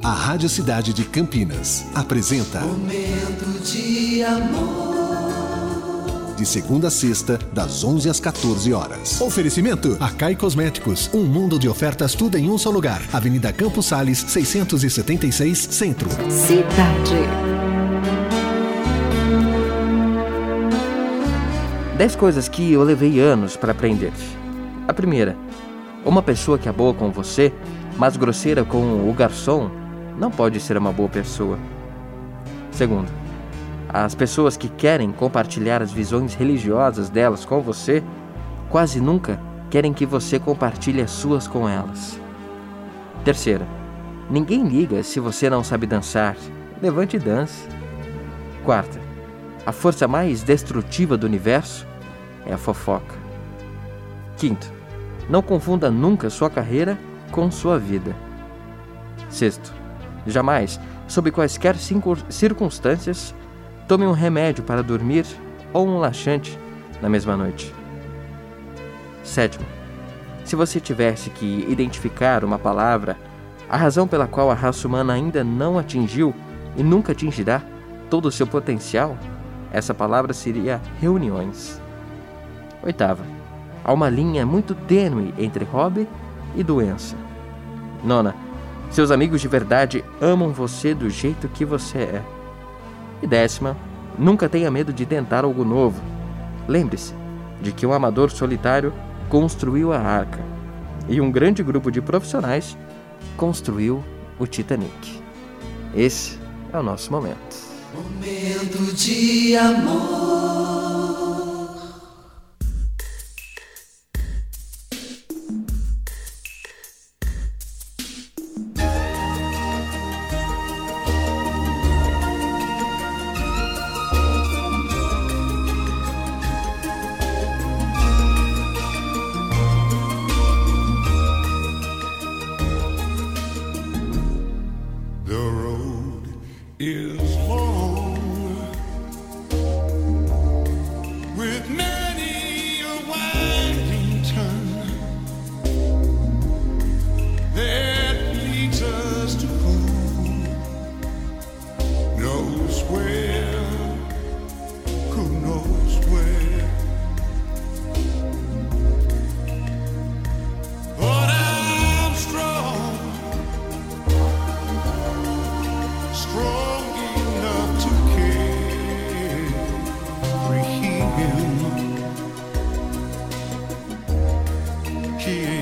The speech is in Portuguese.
A Rádio Cidade de Campinas apresenta Momento de amor. De segunda a sexta, das 11 às 14 horas. Oferecimento: Acai Cosméticos. Um mundo de ofertas, tudo em um só lugar. Avenida Campos Sales, 676, Centro. Cidade. Dez coisas que eu levei anos para aprender. A primeira: uma pessoa que é boa com você, mas grosseira com o garçom, não pode ser uma boa pessoa. Segundo, as pessoas que querem compartilhar as visões religiosas delas com você, quase nunca querem que você compartilhe as suas com elas. Terceira, ninguém liga se você não sabe dançar. Levante e dance. Quarta, a força mais destrutiva do universo é a fofoca. Quinto, não confunda nunca sua carreira com sua vida. Sexto, jamais, sob quaisquer circunstâncias, tome um remédio para dormir ou um laxante na mesma noite. Sétimo, se você tivesse que identificar uma palavra, a razão pela qual a raça humana ainda não atingiu e nunca atingirá todo o seu potencial, essa palavra seria reuniões. Oitava, há uma linha muito tênue entre hobby e doença. Nona, seus amigos de verdade amam você do jeito que você é. E décima, nunca tenha medo de tentar algo novo. Lembre-se de que um amador solitário construiu a arca e um grande grupo de profissionais construiu o Titanic. Esse é o nosso momento. Momento de amor. Is long with many a winding turn that leads us to who knows where, He